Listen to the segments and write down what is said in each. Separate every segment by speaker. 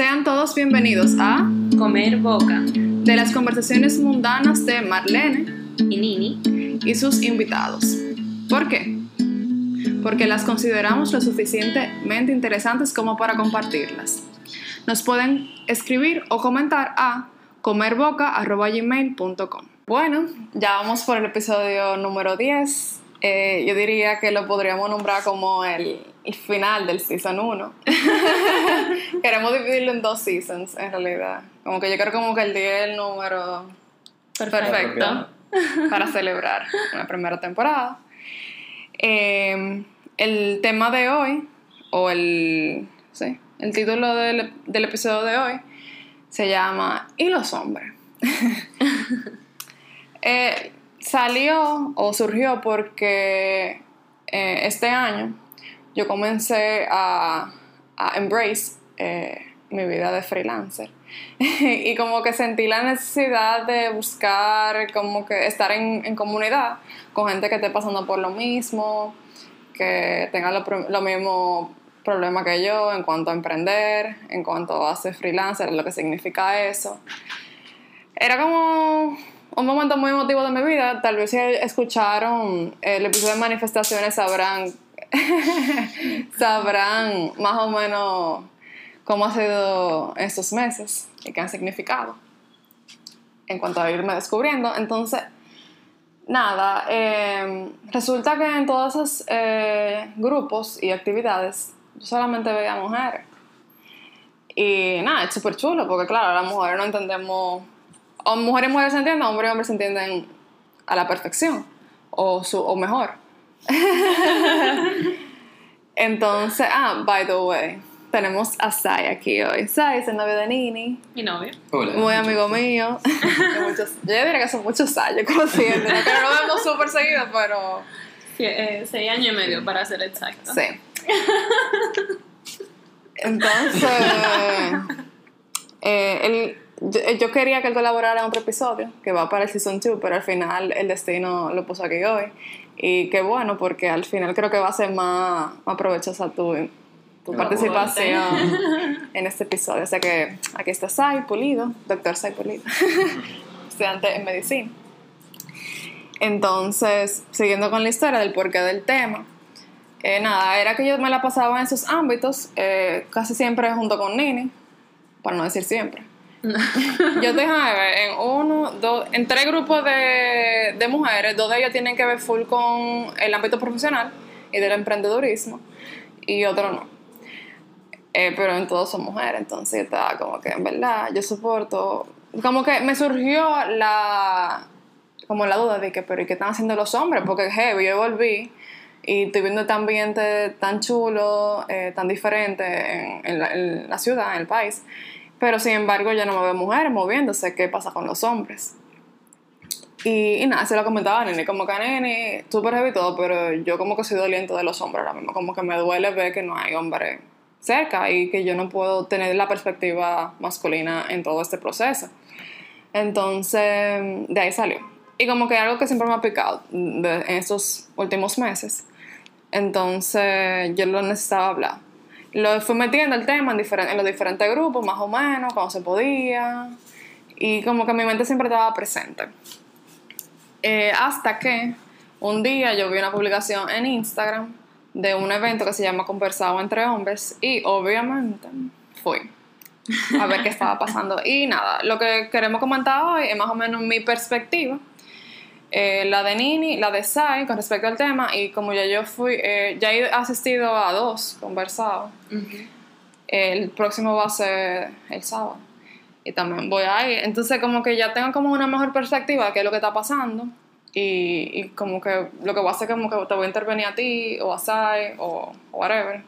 Speaker 1: Sean todos bienvenidos a
Speaker 2: Comer Boca
Speaker 1: De las conversaciones mundanas de Marlene
Speaker 2: y Nini
Speaker 1: y sus invitados. ¿Por qué? Porque las consideramos lo suficientemente interesantes como para compartirlas. Nos pueden escribir o comentar a comerboca.gmail.com. Bueno, ya vamos por el episodio número 10. Eh, yo diría que lo podríamos nombrar como el, el final del season 1. Queremos dividirlo en dos seasons, en realidad. Como que yo creo como que el 10 es el número perfecto, para celebrar una primera temporada. Eh, el tema de hoy, o el, sí, el título del, del episodio de hoy, se llama ¿Y los hombres? Eh, salió o surgió porque eh, este año yo comencé a, a embrace eh, mi vida de freelancer. Y como que sentí la necesidad de buscar como que estar en, en comunidad con gente que esté pasando por lo mismo que tenga lo, pro- lo mismo problema que yo en cuanto a emprender en cuanto a ser freelancer lo que significa eso. Era como un momento muy emotivo de mi vida. Tal vez si escucharon el episodio de manifestaciones sabrán, sabrán más o menos cómo ha sido estos meses y qué han significado en cuanto a irme descubriendo. Entonces, nada, eh, resulta que en todos esos eh, grupos y actividades yo solamente veía mujeres. Y nada, es súper chulo porque claro, las mujeres no entendemos, o mujeres y mujeres se entienden, hombres y hombres se entienden a la perfección, o, su, o mejor. Entonces, ah, by the way, tenemos a Sai aquí hoy. Sai es el novio de Nini,
Speaker 2: Mi novio
Speaker 3: Hola.
Speaker 1: muy amigo mío. De muchos, yo diría que son muchos años conociendo, ¿no? que no lo vemos súper seguido, pero
Speaker 2: Sie- eh, seis años y medio para ser exacto
Speaker 1: Sí. Entonces, eh, él- yo, yo quería que él colaborara en otro episodio, que va para el Season 2, pero al final el destino lo puso aquí hoy. Y qué bueno, porque al final creo que va a ser más, más provechosa tu, tu
Speaker 2: Tu
Speaker 1: participación en este episodio. O sea que aquí está Sai Pulido, doctor Sai Pulido, estudiante en medicina. Entonces, siguiendo con la historia del porqué del tema, eh, nada, era que yo me la pasaba en esos ámbitos, eh, casi siempre junto con Nini, para no decir siempre. yo déjame ver, en uno, dos, en tres grupos de, de mujeres, dos de ellos tienen que ver full con el ámbito profesional y del emprendedurismo, y otro no. Eh, pero en todos son mujeres, entonces estaba como que en verdad yo soporto, como que me surgió la, como la duda de que, pero ¿y qué están haciendo los hombres? Porque heavy, yo volví y estoy viendo este ambiente tan chulo, eh, tan diferente en, en la ciudad, en el país, pero sin embargo yo no me veo mujeres moviéndose, ¿qué pasa con los hombres? Y, nada, se lo comentaba a Nene, como que Nene, súper heavy todo, pero yo como que soy doliente de los hombres ahora mismo, como que me duele ver que no hay hombres cerca y que yo no puedo tener la perspectiva masculina en todo este proceso. Entonces, de ahí salió. Y como que algo que siempre me ha picado de- en estos últimos meses. Entonces, yo lo necesitaba hablar. Lo fui metiendo el tema en, diferen- en los diferentes grupos, más o menos, cuando se podía. Y como que mi mente siempre estaba presente. Eh, hasta que un día yo vi una publicación en Instagram de un evento que se llama Conversado entre Hombres y obviamente fui a ver qué estaba pasando. Y nada, lo que queremos comentar hoy es más o menos mi perspectiva, eh, la de Nini, la de Sai con respecto al tema y como ya yo fui, eh, ya he asistido a dos conversados, el próximo va a ser el sábado y también voy a ir. Entonces como que ya tengo como una mejor perspectiva de qué es lo que está pasando y, y como que lo que voy a hacer es como que te voy a intervenir a ti o a Sai o, o whatever.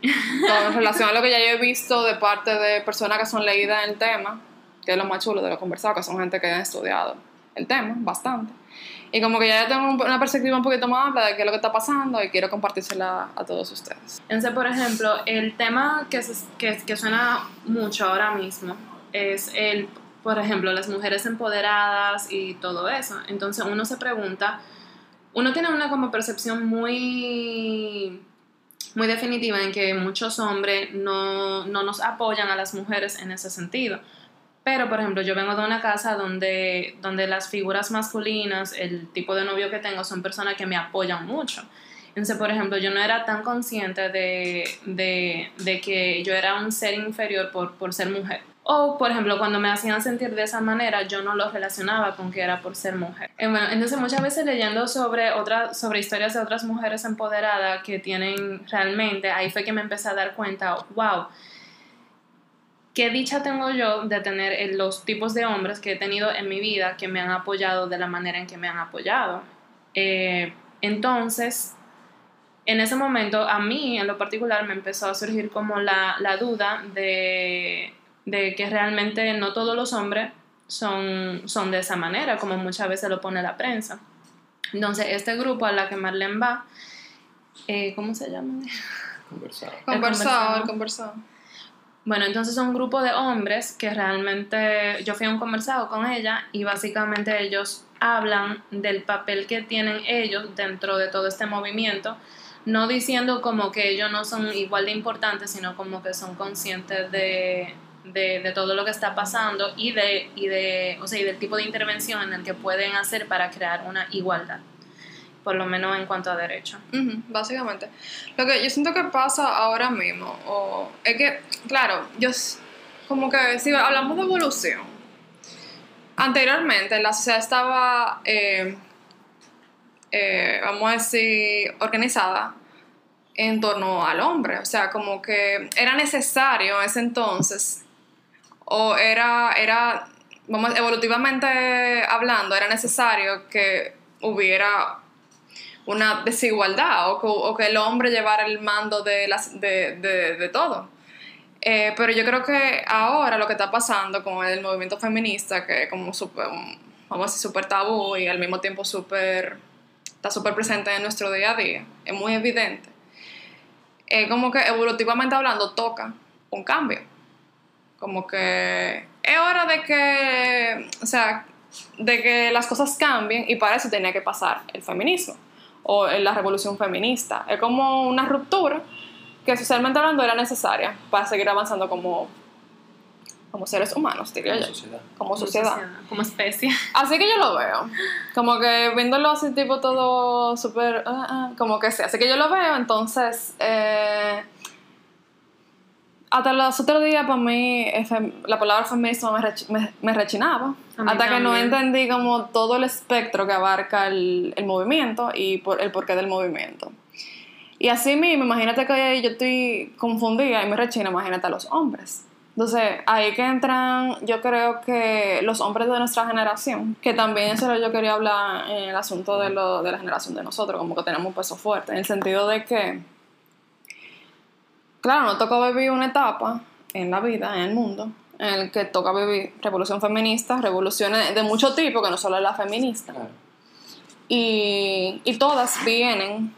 Speaker 1: Todo en relación a lo que ya yo he visto de parte de personas que son leídas en el tema, que es lo más chulo de lo conversado, que son gente que han estudiado el tema bastante. Y como que ya tengo un- una perspectiva un poquito más amplia de qué es lo que está pasando y quiero compartírsela a todos ustedes.
Speaker 2: Entonces, por ejemplo, el tema que, se- que, que suena mucho ahora mismo es el, por ejemplo, las mujeres empoderadas y todo eso. Entonces uno se pregunta, uno tiene una como percepción muy muy definitiva en que muchos hombres no, no nos apoyan a las mujeres en ese sentido. Pero, por ejemplo, yo vengo de una casa donde, donde las figuras masculinas, el tipo de novio que tengo, son personas que me apoyan mucho. Entonces, por ejemplo, yo no era tan consciente de, de, de que yo era un ser inferior por, por ser mujer. O, por ejemplo, cuando me hacían sentir de esa manera, yo no lo relacionaba con que era por ser mujer. Entonces muchas veces leyendo sobre, otra, sobre historias de otras mujeres empoderadas que tienen realmente, ahí fue que me empecé a dar cuenta, wow, qué dicha tengo yo de tener los tipos de hombres que he tenido en mi vida que me han apoyado de la manera en que me han apoyado. Eh, entonces, en ese momento, a mí en lo particular me empezó a surgir como la, la duda de, de, que realmente no todos los hombres son, son de esa manera, como muchas veces lo pone la prensa. Entonces, este grupo a la que Marlene va, eh, ¿cómo se llama?
Speaker 1: Conversado. Conversado, conversado.
Speaker 2: Bueno, entonces son un grupo de hombres que realmente yo fui a un conversado con ella y básicamente ellos hablan del papel que tienen ellos dentro de todo este movimiento, no diciendo como que ellos no son igual de importantes, sino como que son conscientes de, de, de todo lo que está pasando y, de, y, de, o sea, y del tipo de intervención en el que pueden hacer para crear una igualdad por lo menos en cuanto a derecho.
Speaker 1: básicamente. Lo que yo siento que pasa ahora mismo, o es que, claro, yo como que si hablamos de evolución, anteriormente la sociedad estaba, eh, eh, vamos a decir, organizada en torno al hombre, o sea, como que era necesario en ese entonces, o era, era, vamos, evolutivamente hablando, era necesario que hubiera una desigualdad o que, el hombre llevara el mando de, de, todo. Eh, pero yo creo que ahora lo que está pasando con el movimiento feminista, que como super, vamos a decir, súper tabú y al mismo tiempo súper, está súper presente en nuestro día a día, es muy evidente. Es como que evolutivamente hablando toca un cambio. Como que es hora de que, o sea, de que las cosas cambien y para eso tenía que pasar el feminismo o en la revolución feminista. Es como una ruptura que socialmente hablando era necesaria para seguir avanzando como, como seres humanos, diría
Speaker 3: como
Speaker 1: yo.
Speaker 3: Sociedad.
Speaker 1: Como sociedad.
Speaker 2: Como especie.
Speaker 1: Así que yo lo veo. Como que viéndolo así, tipo todo súper. ah, ah, como que sí. Así que yo lo veo, entonces. Eh, hasta los otros días, para mí, la palabra feminismo me, rech- me, me rechinaba. Hasta que no entendí como todo el espectro que abarca el, el movimiento y por, el porqué del movimiento. Y así mismo, imagínate que yo estoy confundida y me rechina, imagínate a los hombres. Entonces, ahí que entran, yo creo que los hombres de nuestra generación, que también eso yo quería hablar en el asunto de, lo, de la generación de nosotros, como que tenemos un peso fuerte, en el sentido de que, claro, nos toca vivir una etapa en la vida, en el mundo, en el que toca vivir revolución feminista, revoluciones de mucho tipo, que no solo es la feminista.
Speaker 3: Claro.
Speaker 1: Y, y todas vienen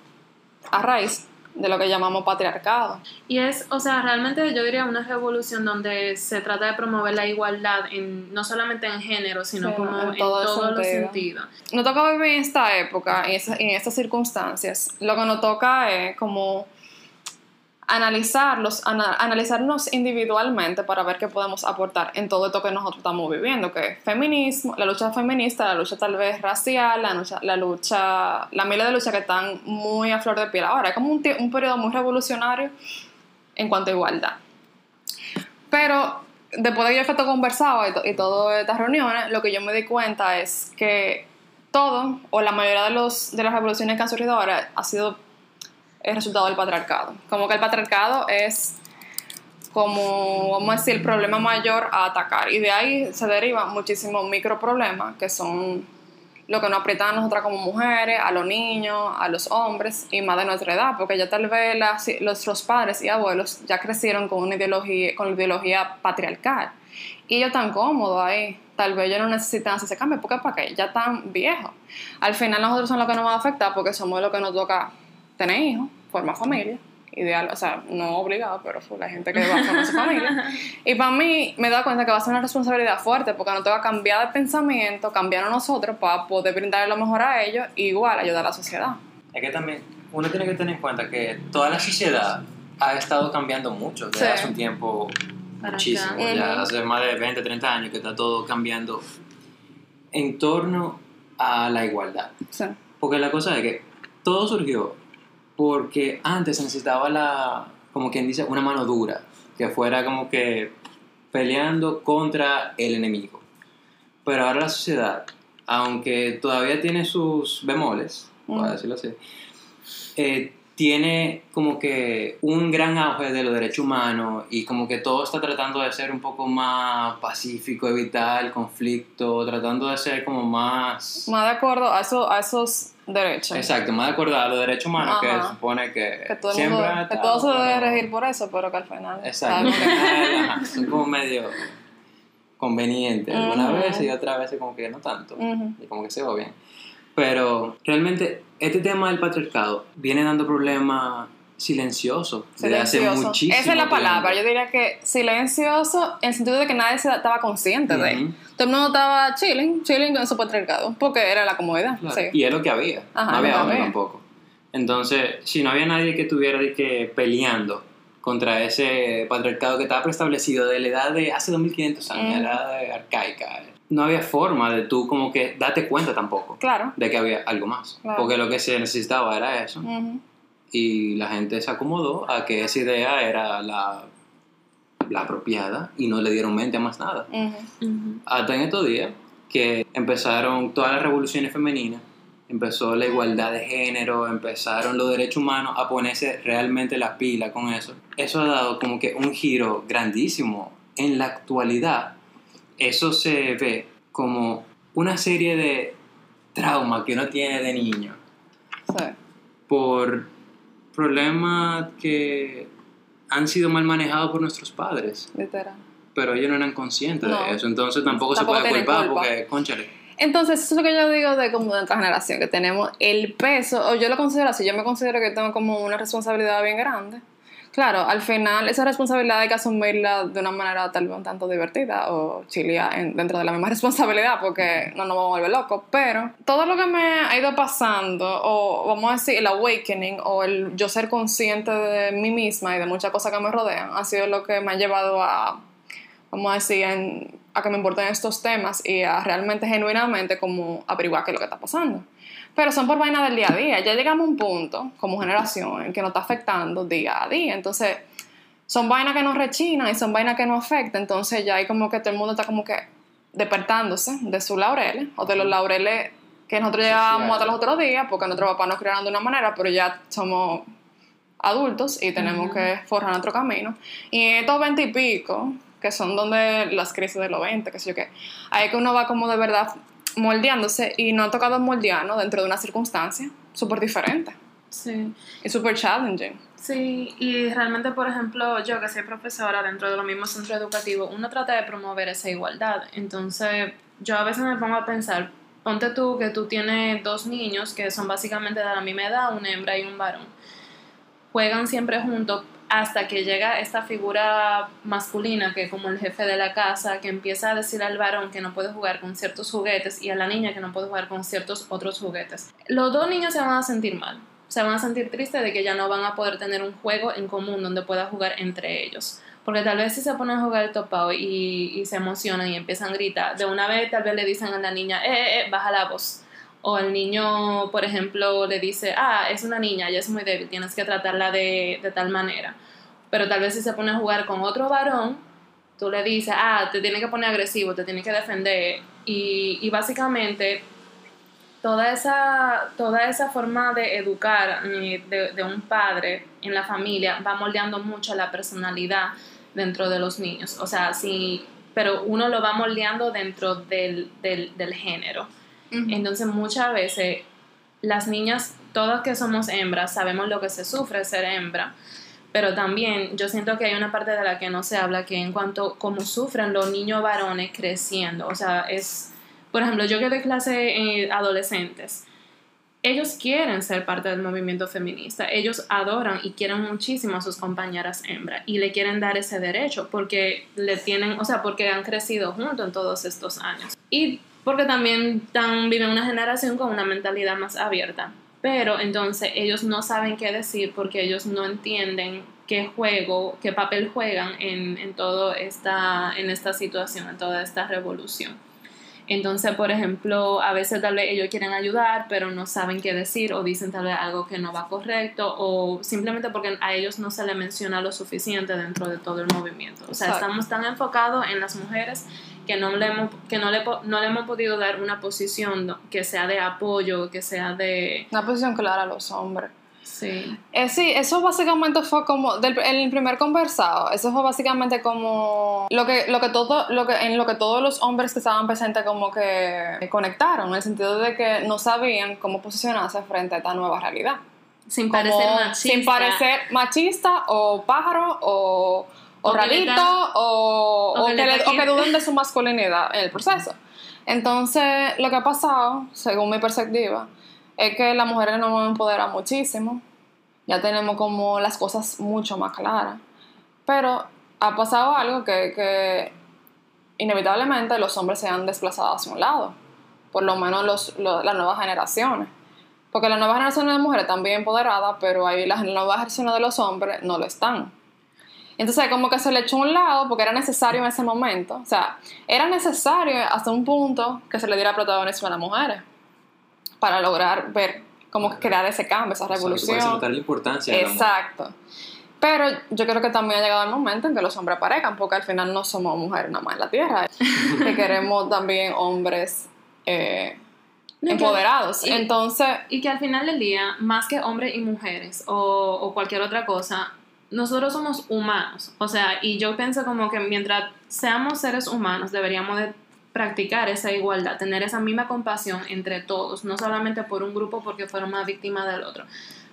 Speaker 1: a raíz de lo que llamamos patriarcado.
Speaker 2: Y es, o sea, realmente yo diría una revolución donde se trata de promover la igualdad en, no solamente en género, sino
Speaker 1: Sí,
Speaker 2: como
Speaker 1: en
Speaker 2: en,
Speaker 1: todo
Speaker 2: todos los
Speaker 1: sentido.
Speaker 2: sentidos.
Speaker 1: Nos toca vivir en esta época, en, esa- en estas circunstancias. Lo que nos toca es como analizarlos, ana- analizarnos individualmente para ver qué podemos aportar en todo esto que nosotros estamos viviendo, que es feminismo, la lucha feminista, la lucha tal vez racial, la lucha, la lucha, la miles de luchas que están muy a flor de piel ahora. Es como un, periodo muy revolucionario en cuanto a igualdad. Pero después de que yo he estado conversado y, y todas estas reuniones, lo que yo me di cuenta es que todo, o la mayoría de, los, de las revoluciones que han surgido ahora, ha sido el resultado del patriarcado. Como que el patriarcado es como, vamos a decir, el problema mayor a atacar. Y de ahí se derivan muchísimos microproblemas que son lo que nos aprietan a nosotras como mujeres, a los niños, a los hombres y más de nuestra edad, porque ya tal vez las- nuestros padres y abuelos ya crecieron con una ideología, con la ideología patriarcal. Y ellos están cómodos ahí. Tal vez ellos no necesitan hacer ese cambio, porque para qué, ya están viejos. Al final nosotros somos los que nos van a afectar porque somos los que nos toca tener hijos, formar familia. Ideal, o sea, no obligado, pero hay gente que va a formar su familia. Y para mí me da cuenta que va a ser una responsabilidad fuerte porque nos toca cambiar de pensamiento, cambiar a nosotros para poder brindarle lo mejor a ellos y igual ayudar a la sociedad.
Speaker 3: Es que también uno tiene que tener en cuenta que toda la sociedad ha estado cambiando mucho desde
Speaker 1: Sí.
Speaker 3: hace un tiempo
Speaker 2: Para
Speaker 3: muchísimo,
Speaker 2: acá.
Speaker 3: ya hace más de 20, 30 años que está todo cambiando en torno a la igualdad.
Speaker 1: Sí.
Speaker 3: Porque la cosa es que todo surgió porque antes se necesitaba la, como quien dice, una mano dura, que fuera como que peleando contra el enemigo. Pero ahora la sociedad, aunque todavía tiene sus bemoles, por
Speaker 1: Ujú.
Speaker 3: decirlo así, eh, tiene como que un gran auge de los derechos humanos y como que todo está tratando de ser un poco más pacífico, evitar el conflicto, tratando de ser como más...
Speaker 1: Más de acuerdo a, eso, a esos derechos.
Speaker 3: Exacto, más de acuerdo a los derechos humanos que
Speaker 1: Ajá.
Speaker 3: supone que,
Speaker 1: Que todo,
Speaker 3: siempre
Speaker 1: mundo, que todo se debe regir por eso, pero que al final.
Speaker 3: Exacto,
Speaker 1: que-
Speaker 3: ajá, son como medio convenientes algunas
Speaker 1: Ujú.
Speaker 3: veces y otras veces como que no tanto,
Speaker 1: Ujú.
Speaker 3: y como que se va bien. Pero realmente este tema del patriarcado viene dando problemas silenciosos desde hace muchísimo
Speaker 1: Esa es la palabra. Yo diría que silencioso en el sentido de que nadie se estaba consciente de él. Todo el mundo estaba chilling, chilling con su patriarcado, porque era la comodidad.
Speaker 3: Claro,
Speaker 1: Sí.
Speaker 3: Y es lo que había,
Speaker 1: Ajá,
Speaker 3: no había hombre
Speaker 1: había.
Speaker 3: tampoco. Entonces, si no había nadie que estuviera que peleando contra ese patriarcado que estaba preestablecido de la edad de hace 2500 años,
Speaker 1: Ujú.
Speaker 3: la edad de arcaica, no había forma de tú como que date cuenta tampoco
Speaker 1: Claro.
Speaker 3: de que había algo más.
Speaker 1: Claro.
Speaker 3: Porque lo que se necesitaba era eso.
Speaker 1: Ujú.
Speaker 3: Y la gente se acomodó a que esa idea era la, la apropiada y no le dieron mente a más nada.
Speaker 1: Ujú.
Speaker 2: Ujú.
Speaker 3: Hasta en estos días que empezaron todas las revoluciones femeninas, empezó la igualdad de género, empezaron los derechos humanos a ponerse realmente la pila con eso. Eso ha dado como que un giro grandísimo. En la actualidad, eso se ve como una serie de traumas que uno tiene de niño
Speaker 1: Sí.
Speaker 3: por problemas que han sido mal manejados por nuestros padres,
Speaker 1: Literal.
Speaker 3: pero ellos no eran conscientes
Speaker 1: No.
Speaker 3: de eso, entonces tampoco,
Speaker 1: Tampoco
Speaker 3: se puede culpar
Speaker 1: culpa.
Speaker 3: porque, conchale,
Speaker 1: Entonces, eso es lo que yo digo de como de nuestra generación, que tenemos el peso, o yo lo considero así, yo me considero que tengo como una responsabilidad bien grande. Claro, al final esa responsabilidad hay que asumirla de una manera tal vez un tanto divertida o chilea en- dentro de la misma responsabilidad porque no nos vamos a volver locos, pero todo lo que me ha ido pasando, o vamos a decir el awakening o el yo ser consciente de mí misma y de muchas cosas que me rodean, ha sido lo que me ha llevado a, vamos a decir, en- a que me importen estos temas y a realmente, genuinamente, como averiguar qué es lo que está pasando. Pero son por vainas del día a día. Ya llegamos a un punto, como generación, en que nos está afectando día a día. Entonces, son vainas que nos rechinan y son vainas que nos afectan. Entonces, ya hay como que todo el mundo está como que despertándose de sus laureles o de los laureles que nosotros llevábamos hasta los otros días, porque nuestros papás nos criaron de una manera, pero ya somos adultos y tenemos que forjar nuestro camino. Y en estos veinte y pico, que son donde las crisis de los 20, que sé yo qué, ahí que uno va como de verdad moldeándose y no ha tocado moldearnos dentro de una circunstancia súper diferente
Speaker 2: Sí.
Speaker 1: y súper challenging.
Speaker 2: Sí, y realmente, por ejemplo, yo que soy profesora dentro de los mismos centros educativos, uno trata de promover esa igualdad. Entonces, yo a veces me pongo a pensar, ponte tú que tú tienes dos niños que son básicamente de la misma edad, una hembra y un varón. Juegan siempre juntos hasta que llega esta figura masculina que es como el jefe de la casa, que empieza a decir al varón que no puede jugar con ciertos juguetes y a la niña que no puede jugar con ciertos otros juguetes. Los dos niños se van a sentir mal, se van a sentir tristes de que ya no van a poder tener un juego en común donde pueda jugar entre ellos. Porque tal vez si se ponen a jugar el topado y, y se emocionan y empiezan a gritar, de una vez tal vez le dicen a la niña, eh, eh, eh, baja la voz. O el niño, por ejemplo, le dice, ah, es una niña, ella es muy débil, tienes que tratarla de, de tal manera. Pero tal vez si se pone a jugar con otro varón, tú le dices, ah, te tiene que poner agresivo, te tiene que defender. Y, y básicamente toda esa, toda esa forma de educar eh, de, de un padre en la familia va moldeando mucho la personalidad dentro de los niños. O sea, sí, pero uno lo va moldeando dentro del, del, del género. Entonces muchas veces las niñas, todas que somos hembras, sabemos lo que se sufre ser hembra, pero también yo siento que hay una parte de la que no se habla, que en cuanto cómo sufren los niños varones creciendo, o sea, es, por ejemplo, yo que doy clase en adolescentes, ellos quieren ser parte del movimiento feminista, ellos adoran y quieren muchísimo a sus compañeras hembras y le quieren dar ese derecho porque le tienen, o sea, porque han crecido juntos en todos estos años. Y porque también tan, viven una generación con una mentalidad más abierta. pero entonces ellos no saben qué decir porque ellos no entienden qué juego, qué papel juegan en, en, todo esta, en esta situación, en toda esta revolución. Entonces, por ejemplo, a veces tal vez ellos quieren ayudar, pero no saben qué decir o dicen tal vez algo que no va correcto o simplemente porque a ellos no se les menciona lo suficiente dentro de todo el movimiento. O sea, estamos tan enfocados en las mujeres que no le hemos, que no le, no le hemos podido dar una posición que sea de apoyo, que sea de...
Speaker 1: Una posición clara a los hombres.
Speaker 2: Sí.
Speaker 1: Eh, sí, eso básicamente fue como del el primer conversado, eso fue básicamente como lo que lo que todo lo que en lo que todos los hombres que estaban presentes como que conectaron, en el sentido de que no sabían cómo posicionarse frente a esta nueva realidad.
Speaker 2: Sin parecer machista.
Speaker 1: Sin parecer machista o pájaro o, o, rarito o, o, que, o que duden de su masculinidad en el proceso. Entonces, lo que ha pasado, según mi perspectiva, es que las mujeres nos hemos empoderado muchísimo. Ya tenemos como las cosas mucho más claras. Pero ha pasado algo que, que inevitablemente los hombres se han desplazado hacia un lado. Por lo menos los, los, las nuevas generaciones. Porque las nuevas generaciones de mujeres están bien empoderadas, pero ahí las nuevas generaciones de los hombres no lo están. Entonces, como que se le echó a un lado porque era necesario en ese momento. O sea, era necesario hasta un punto que se le diera protagonismo a las mujeres para lograr ver cómo crear ese cambio, esa revolución.
Speaker 3: O sea, notar la importancia. De
Speaker 1: Exacto. Pero yo creo que también ha llegado el momento en que los hombres aparezcan, porque al final no somos mujeres nada más en la tierra, que queremos también hombres eh, no, empoderados.
Speaker 2: y,
Speaker 1: Entonces.
Speaker 2: Y que al final del día, más que hombres y mujeres o, o cualquier otra cosa, nosotros somos humanos. O sea, y yo pienso como que mientras seamos seres humanos, deberíamos de practicar esa igualdad, tener esa misma compasión entre todos, no solamente por un grupo porque fueron más víctimas del otro.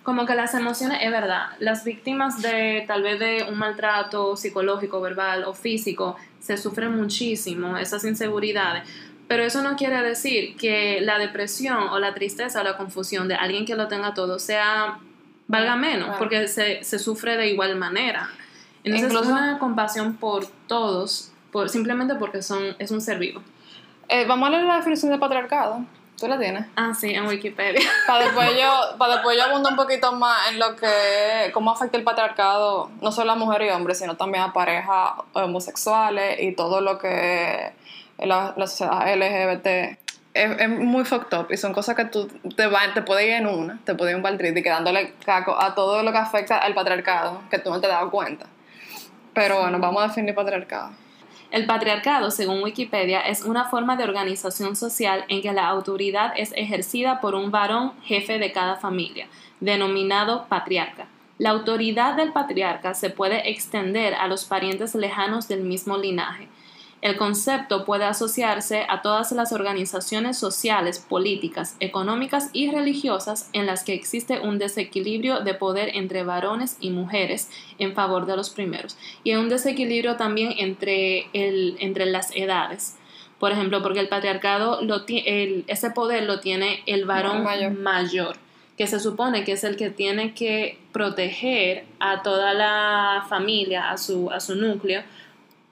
Speaker 2: Como que las emociones, es verdad, las víctimas de tal vez de un maltrato psicológico, verbal o físico, se sufren muchísimo, esas inseguridades. Pero eso no quiere decir que la depresión o la tristeza o la confusión de alguien que lo tenga todo sea valga menos, porque se, se sufre de igual manera. Entonces, Incluso, una compasión por todos por, simplemente porque son, es un ser vivo.
Speaker 1: Eh, vamos a leer la definición de patriarcado. ¿Tú la tienes?
Speaker 2: Ah, sí, en Wikipedia.
Speaker 1: Para después yo, para después yo abundo un poquito más en lo que, cómo afecta el patriarcado, no solo a mujeres y hombres, sino también a parejas homosexuales y todo lo que la, la sociedad LGBT es, es, muy fucked up y son cosas que tú te, va, te puedes ir en una, te puedes ir un y quedándole caco a todo lo que afecta al patriarcado, que tú no te has dado cuenta. Pero bueno, vamos a definir patriarcado.
Speaker 2: El patriarcado, según Wikipedia, es una forma de organización social en que la autoridad es ejercida por un varón jefe de cada familia, denominado patriarca. La autoridad del patriarca se puede extender a los parientes lejanos del mismo linaje. El concepto puede asociarse a todas las organizaciones sociales, políticas, económicas y religiosas en las que existe un desequilibrio de poder entre varones y mujeres en favor de los primeros y un desequilibrio también entre, el, entre las edades. Por ejemplo, porque el patriarcado, lo el, ese poder lo tiene el varón mayor. mayor, que se supone que es el que tiene que proteger a toda la familia, a su, a su núcleo,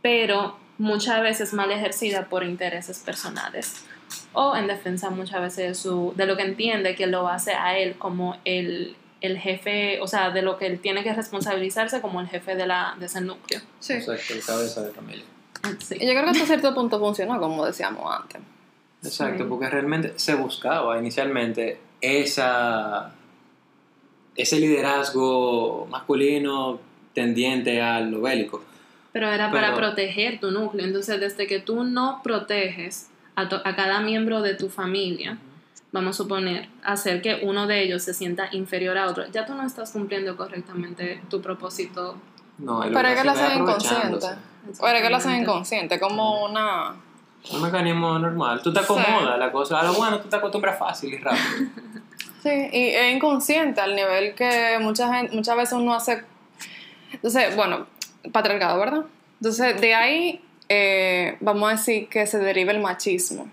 Speaker 2: pero muchas veces mal ejercida por intereses personales o en defensa muchas veces de, su, de lo que entiende que lo hace a él como el, el jefe, o sea, de lo que él tiene que responsabilizarse como el jefe de, la, de ese núcleo.
Speaker 3: Sí. Exacto, el cabeza de familia.
Speaker 1: Sí. Yo creo que hasta cierto punto funcionó, como decíamos antes.
Speaker 3: Exacto, sí. porque realmente se buscaba inicialmente esa, ese liderazgo masculino tendiente al lo bélico
Speaker 2: pero era para Pero, proteger tu núcleo. Entonces, desde que tú no proteges a, a cada miembro de tu familia, vamos a suponer, hacer que uno de ellos se sienta inferior a otro, ya tú no estás cumpliendo correctamente tu propósito.
Speaker 3: No,
Speaker 1: pero es que lo hacen inconsciente. O es que lo hacen inconsciente, como una...
Speaker 3: Un mecanismo normal. Tú te acomodas sí. la cosa. A lo bueno, tú te acostumbras fácil y rápido.
Speaker 1: sí, y es inconsciente al nivel que mucha gente, muchas veces uno hace... Entonces, bueno, patriarcado, ¿verdad? Entonces, de ahí eh, vamos a decir que se deriva el machismo.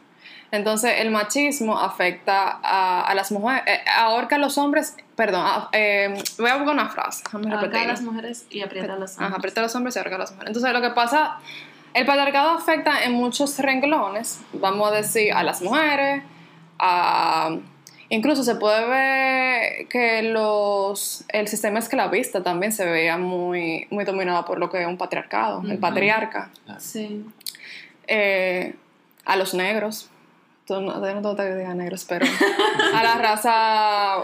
Speaker 1: Entonces, el machismo afecta a, a las mujeres, eh, ahorca a los hombres, perdón, eh, voy a buscar una frase.
Speaker 2: Ahorca a las mujeres y aprieta a los hombres.
Speaker 1: Ajá, aprieta a los hombres y ahorca a las mujeres. Entonces, lo que pasa, el patriarcado afecta en muchos renglones, vamos a decir, a las mujeres, a Incluso se puede ver que los, el sistema esclavista también se veía muy, muy dominado por lo que es un patriarcado, el patriarca.
Speaker 2: Sí.
Speaker 1: Eh, a los negros, tú no, no tengo que diga negros, pero a la raza,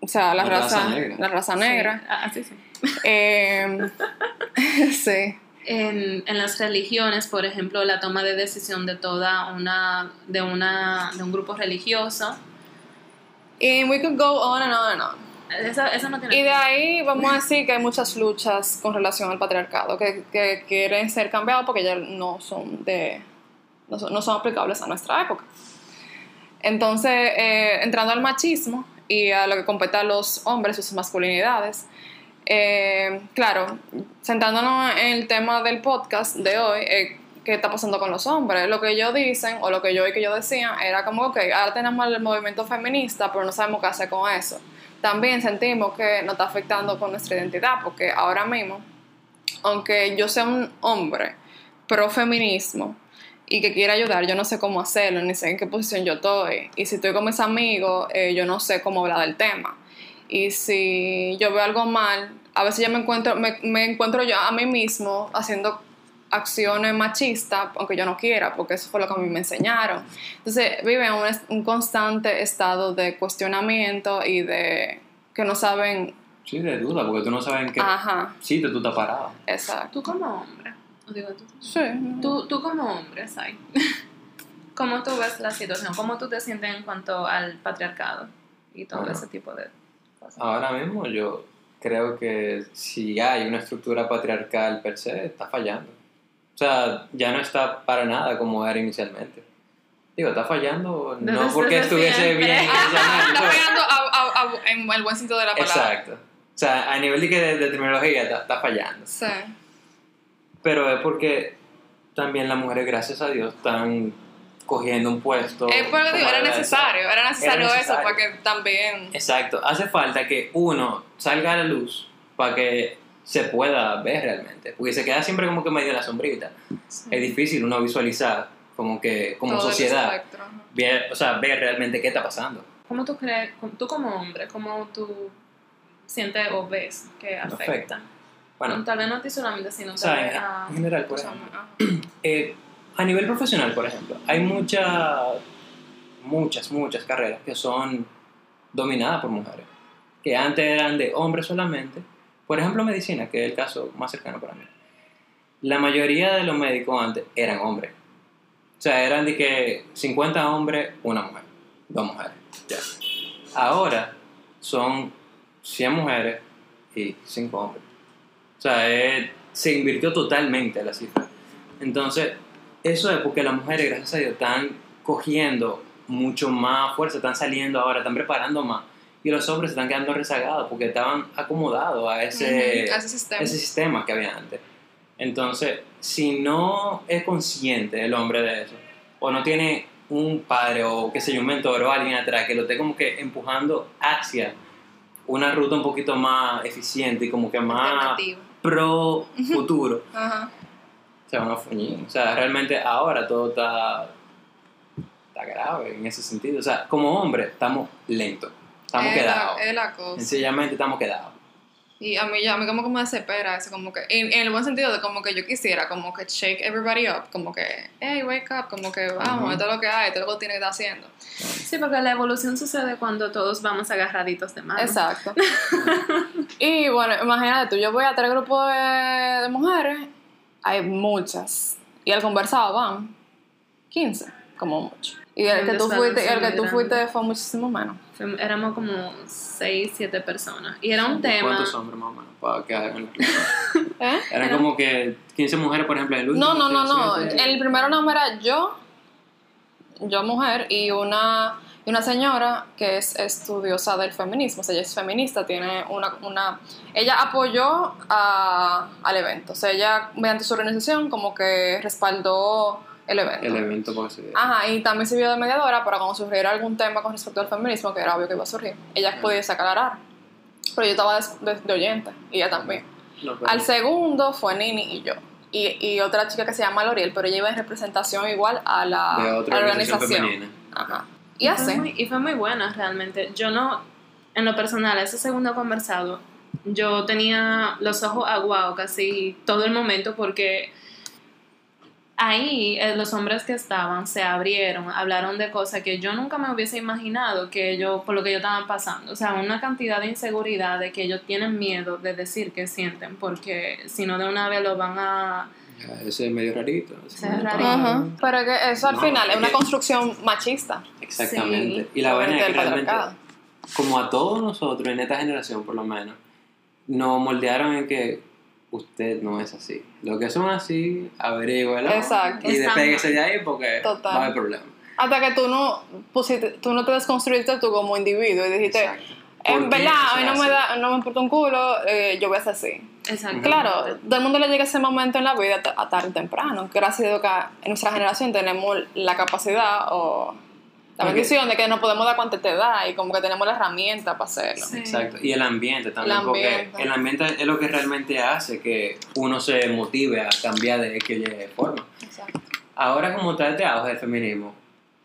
Speaker 1: o sea, a la,
Speaker 3: La
Speaker 1: raza,
Speaker 3: raza negra.
Speaker 1: la raza negra.
Speaker 2: Sí, ah, sí, sí.
Speaker 1: Eh, sí.
Speaker 2: En, en las religiones, por ejemplo, la toma de decisión de toda una, de una, de un grupo religioso,
Speaker 1: Y we could go on and on and on.
Speaker 2: esa, esa no tiene
Speaker 1: Y de ahí vamos a decir que hay muchas luchas con relación al patriarcado que, que quieren ser cambiados porque ya no son de no son, no son aplicables a nuestra época. Entonces, eh, entrando al machismo y a lo que compete a los hombres, sus masculinidades, eh, claro, sentándonos en el tema del podcast de hoy, eh, ¿qué está pasando con los hombres? Lo que ellos dicen, o lo que yo y que yo decía, era como, ok, ahora tenemos el movimiento feminista, pero no sabemos qué hacer con eso. También sentimos que nos está afectando con nuestra identidad, porque ahora mismo, aunque yo sea un hombre pro feminismo y que quiera ayudar, yo no sé cómo hacerlo, ni sé en qué posición yo estoy. Y si estoy con mis amigos, eh, yo no sé cómo hablar del tema. Y si yo veo algo mal, a veces yo me encuentro, me encuentro yo a mí mismo haciendo acciones machistas, aunque yo no quiera, porque eso fue lo que a mí me enseñaron. Entonces viven un, un constante estado de cuestionamiento y de que no saben,
Speaker 3: Sí, de duda, porque tú no sabes en qué
Speaker 1: ajá,
Speaker 3: sitio tú estás parado.
Speaker 1: exacto.
Speaker 2: Tú como hombre, digo tú,
Speaker 1: Sí.
Speaker 2: tú, tú como hombre, Sai, ¿cómo tú ves la situación? ¿Cómo tú te sientes en cuanto al patriarcado y todo
Speaker 3: Bueno.
Speaker 2: ese tipo de cosas?
Speaker 3: Ahora mismo yo creo que si hay una estructura patriarcal per se, está fallando. O sea, ya no está para nada como era inicialmente. Digo, está fallando no
Speaker 2: Desde-
Speaker 3: porque estuviese
Speaker 2: siempre.
Speaker 3: bien inicialmente.
Speaker 1: Está pegando a- a- a- en el buen sentido de la palabra.
Speaker 3: Exacto. O sea, a nivel de, de, de terminología está, está fallando.
Speaker 1: Sí.
Speaker 3: Pero es porque también las mujeres, gracias a Dios, están cogiendo un puesto.
Speaker 1: Es por digo, era necesario, era necesario,
Speaker 3: Era
Speaker 1: eso
Speaker 3: necesario.
Speaker 1: para que también...
Speaker 3: Exacto. Hace falta que uno salga a la luz para que se pueda ver realmente. Porque se queda siempre como que medio en la sombrita. Es difícil uno visualizar como que como
Speaker 1: todo
Speaker 3: sociedad, ver, o sea, ver realmente qué está pasando.
Speaker 2: ¿Cómo tú crees, tú como hombre, cómo tú sientes o ves que afecta?
Speaker 3: Afecta. Bueno,
Speaker 2: Tal vez no a ti solamente, sino
Speaker 3: o sea,
Speaker 2: tal vez
Speaker 3: en,
Speaker 2: a...
Speaker 3: en general, por ejemplo. Eh, a nivel profesional, por ejemplo, hay muchas, muchas, muchas carreras que son dominadas por mujeres, que antes eran de hombres solamente. Por ejemplo, medicina, que es el caso más cercano para mí. La mayoría de los médicos antes eran hombres. O sea, eran de que 50 hombres, una mujer, dos mujeres. Ya. Ahora son 100 mujeres y 5 hombres. O sea, es- se invirtió totalmente la cifra. Entonces, eso es porque las mujeres, gracias a Dios, están cogiendo mucho más fuerza, están saliendo ahora, están preparando más. Y los hombres se están quedando rezagados porque estaban acomodados a ese,
Speaker 1: Ujú, a ese sistema.
Speaker 3: ese sistema que había antes. Entonces, si no es consciente el hombre de eso, o no tiene un padre o qué sé yo, un mentor o alguien atrás que lo esté como que empujando hacia una ruta un poquito más eficiente y como que más pro futuro,
Speaker 1: Ajá.
Speaker 3: se van a fuñir. O sea, realmente ahora todo está, está grave en ese sentido. O sea, como hombre estamos lentos, estamos
Speaker 1: es
Speaker 3: quedados.
Speaker 1: La, es la cosa.
Speaker 3: Sencillamente estamos quedados.
Speaker 1: Y a mí, ya- a mí como que me desespera eso, como que, en, en el buen sentido de como que yo quisiera, como que shake everybody up, como que, hey, wake up, como que vamos,
Speaker 3: Ujú.
Speaker 1: esto es lo que hay, esto es lo que tiene que estar haciendo.
Speaker 2: Sí, porque la evolución sucede cuando todos vamos agarraditos de mano.
Speaker 1: Exacto. y bueno, imagínate tú, yo voy a tres grupos de, de mujeres, hay muchas, y al conversado van 15, como mucho. Y el que tú fuiste, el que tú fuiste fue muchísimo menos.
Speaker 2: Éramos como 6, 7 personas. Y era un tema...
Speaker 3: ¿Cuántos hombres más o menos? Para que hagan?
Speaker 1: ¿Eh?
Speaker 3: Eran
Speaker 2: Era-
Speaker 3: como que 15 mujeres, por ejemplo, en el último.
Speaker 1: No, no, no, no. El primero nombre era yo, yo mujer, y una, y una señora que es estudiosa del feminismo. O sea, ella es feminista, tiene una... una ella apoyó a- al evento. O sea, ella, mediante su organización, como que respaldó el evento.
Speaker 3: El evento, por así decirlo.
Speaker 1: Ajá, y también sirvió de mediadora para cuando surgiera algún tema con respecto al feminismo, que era obvio que iba a surgir, ella
Speaker 3: Mm.
Speaker 1: pudiese aclarar. Pero yo estaba de, de- de oyente, y ella también.
Speaker 3: No, pero-
Speaker 1: Al segundo fue Nini y yo. Y, y otra chica que se llama Loriel, pero ella iba en representación igual a la,
Speaker 3: de
Speaker 1: a
Speaker 3: otra
Speaker 1: la
Speaker 3: organización
Speaker 1: organización.
Speaker 3: femenina.
Speaker 1: Ajá. Y así.
Speaker 2: Fue muy- y fue muy buena realmente. Yo no, en lo personal, ese segundo conversado, yo tenía los ojos aguados casi todo el momento porque ahí eh, los hombres que estaban se abrieron, hablaron de cosas que yo nunca me hubiese imaginado que ellos, por lo que ellos estaban pasando. O sea, una cantidad de inseguridad de que ellos tienen miedo de decir que sienten porque si no de una vez lo van a...
Speaker 3: Ya, Ese es medio rarito. Ese es
Speaker 2: rarito.
Speaker 1: Ajá. Pero que eso al
Speaker 3: No,
Speaker 1: final es una construcción machista.
Speaker 3: Exactamente.
Speaker 2: Sí,
Speaker 3: y la vaina es que realmente, como a todos nosotros, en esta generación por lo menos, nos moldearon en que usted no es así. Lo que son así, averígüelo.
Speaker 1: Exacto.
Speaker 3: Y despéguese de ahí porque
Speaker 1: Total.
Speaker 3: va a haber problema.
Speaker 1: Hasta que tú no, pusiste, tú no te desconstruiste tú como individuo y dijiste,
Speaker 3: Exacto.
Speaker 1: en
Speaker 3: ¿Por qué
Speaker 1: verdad, a mí no me, da, no me importa un culo, eh, yo voy a ser así.
Speaker 2: Exacto.
Speaker 1: Claro, todo el mundo le llega ese momento en la vida a tarde o temprano. Gracias a Dios que en nuestra generación tenemos la capacidad o la
Speaker 3: Ok.
Speaker 1: bendición de que nos podemos dar cuanta te da y como que tenemos la herramienta para hacerlo.
Speaker 2: Sí.
Speaker 3: Exacto. Y el ambiente también,
Speaker 1: El ambiente.
Speaker 3: porque el ambiente es lo que realmente hace que uno se motive a cambiar de y forma.
Speaker 1: Exacto.
Speaker 3: Ahora como está este auge del feminismo,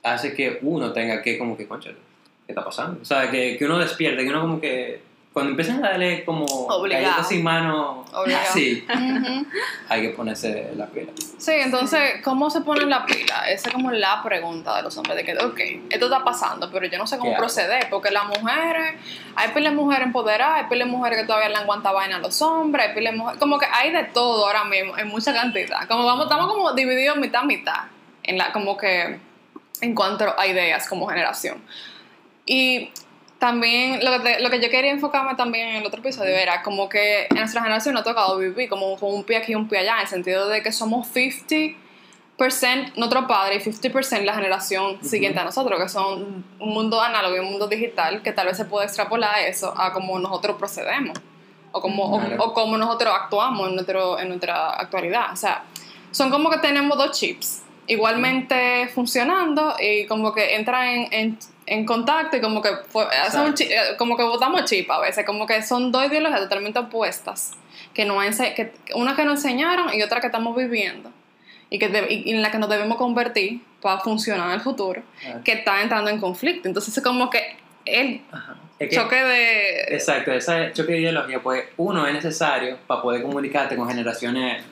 Speaker 3: hace que uno tenga que como que, concha, ¿qué está pasando? O sea, que, que uno despierte, que uno como que, cuando empiezan a darle como
Speaker 1: Obligado.
Speaker 3: galletas sin mano,
Speaker 1: Obligado.
Speaker 3: sí,
Speaker 1: Ujú.
Speaker 3: hay que ponerse la pila.
Speaker 1: Sí, entonces, ¿cómo se pone la pila? Esa es como la pregunta de los hombres, de que, ok, esto está pasando, pero yo no sé cómo proceder, porque las mujeres, hay pilas de mujeres empoderadas, hay pilas de mujeres que todavía le aguanta vaina a los hombres, hay pilas de mujeres, como que hay de todo ahora mismo, en mucha cantidad. Como vamos, estamos como divididos mitad mitad, en la, como que, en cuanto a ideas como generación. Y también lo que, te- lo que yo quería enfocarme también en el otro episodio era como que en nuestra generación nos ha tocado vivir como con un pie aquí y un pie allá, en el sentido de que somos 50% nuestro padre y 50% la generación siguiente a nosotros, que son un mundo análogo y un mundo digital, que tal vez se puede extrapolar eso a cómo nosotros procedemos o cómo, o- o, cómo nosotros actuamos en, nuestro, en nuestra actualidad. O sea, son como que tenemos dos chips igualmente funcionando y como que entran en, en, en contacto y como que, fue- hacen un chi- eh, como que votamos chip a veces, como que son dos ideologías totalmente opuestas, que no que, una que nos enseñaron y otra que estamos viviendo y, que de- y en la que nos debemos convertir para funcionar en el futuro, que está entrando en conflicto. Entonces es como que el
Speaker 3: Es que-
Speaker 1: choque de...
Speaker 3: Exacto, ese choque de ideología, pues uno es necesario para poder comunicarte con generaciones.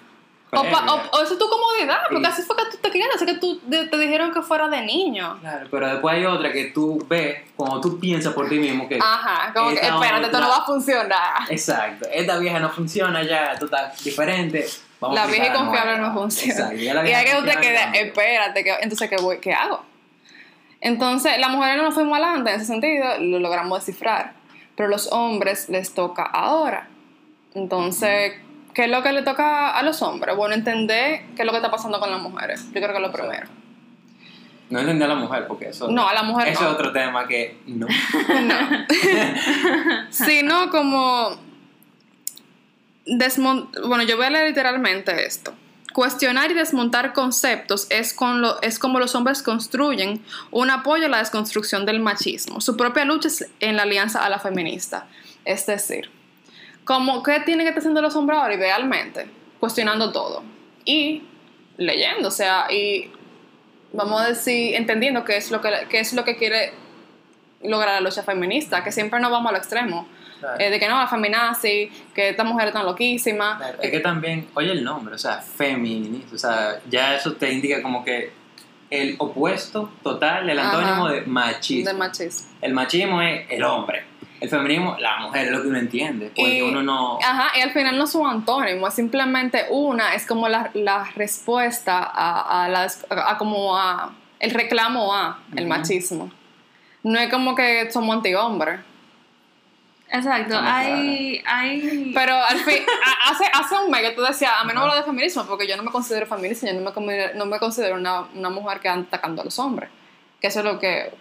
Speaker 1: O, pa- o- o eso es tu comodidad, porque
Speaker 3: Sí.
Speaker 1: así fue que tú te criaste, así que tú, de- te dijeron que fuera de niño.
Speaker 3: Claro, pero después hay otra que tú ves cuando tú piensas por ti mismo que.
Speaker 1: Ajá, como que espérate, esto no va a funcionar.
Speaker 3: Exacto, esta vieja no funciona ya, tú estás diferente. Vamos
Speaker 1: La vieja y confiable no funciona.
Speaker 3: Exacto, ya la
Speaker 1: Y hay que usted
Speaker 3: confiable
Speaker 1: quede,
Speaker 3: cambia.
Speaker 1: espérate, que, entonces, ¿qué, voy, ¿qué hago? Entonces, las mujeres no nos fuimos adelante en ese sentido, lo logramos descifrar, pero los hombres les toca ahora. Entonces, ¿qué es lo que le toca a los hombres? Bueno, entender qué es lo que está pasando con las mujeres. Yo creo que es lo primero.
Speaker 3: No entendí a la mujer porque eso.
Speaker 1: No, a la mujer
Speaker 3: Eso
Speaker 1: no.
Speaker 3: es otro tema que no.
Speaker 1: sino como desmon- bueno yo voy a leer literalmente esto cuestionar y desmontar conceptos es, con lo, es como los hombres construyen un apoyo a la desconstrucción del machismo su propia lucha es en la alianza a la feminista es decir como qué tienen que estar haciendo los hombres ahora idealmente cuestionando todo y leyendo o sea y vamos a decir entendiendo qué es lo que qué es lo que quiere lograr la lucha feminista, que siempre nos vamos al extremo.
Speaker 3: Claro.
Speaker 1: Eh, de que no, la feminazi, que estas mujeres están loquísimas.
Speaker 3: Claro, Es que también, oye el nombre, o sea, feminista, o sea, ya eso te indica como que el opuesto total, el antónimo
Speaker 1: Ajá.
Speaker 3: de machismo.
Speaker 1: de machismo.
Speaker 3: el machismo es el hombre, el feminismo, la mujer, es lo que uno entiende, porque
Speaker 1: Y-
Speaker 3: uno no...
Speaker 1: Ajá, y al final no es un antónimo, es simplemente una, es como la, la respuesta a, a, las- a- como a el reclamo a el machismo. No es como que somos antihombres.
Speaker 2: Exacto,
Speaker 3: Estamos
Speaker 2: hay, hay...
Speaker 1: Pero al fin, hace, hace un mes que tú decías, a mí no hablo de feminismo porque yo no me considero feminista, yo no me, considero- no me considero una, una mujer que anda atacando a los hombres. Que eso es lo que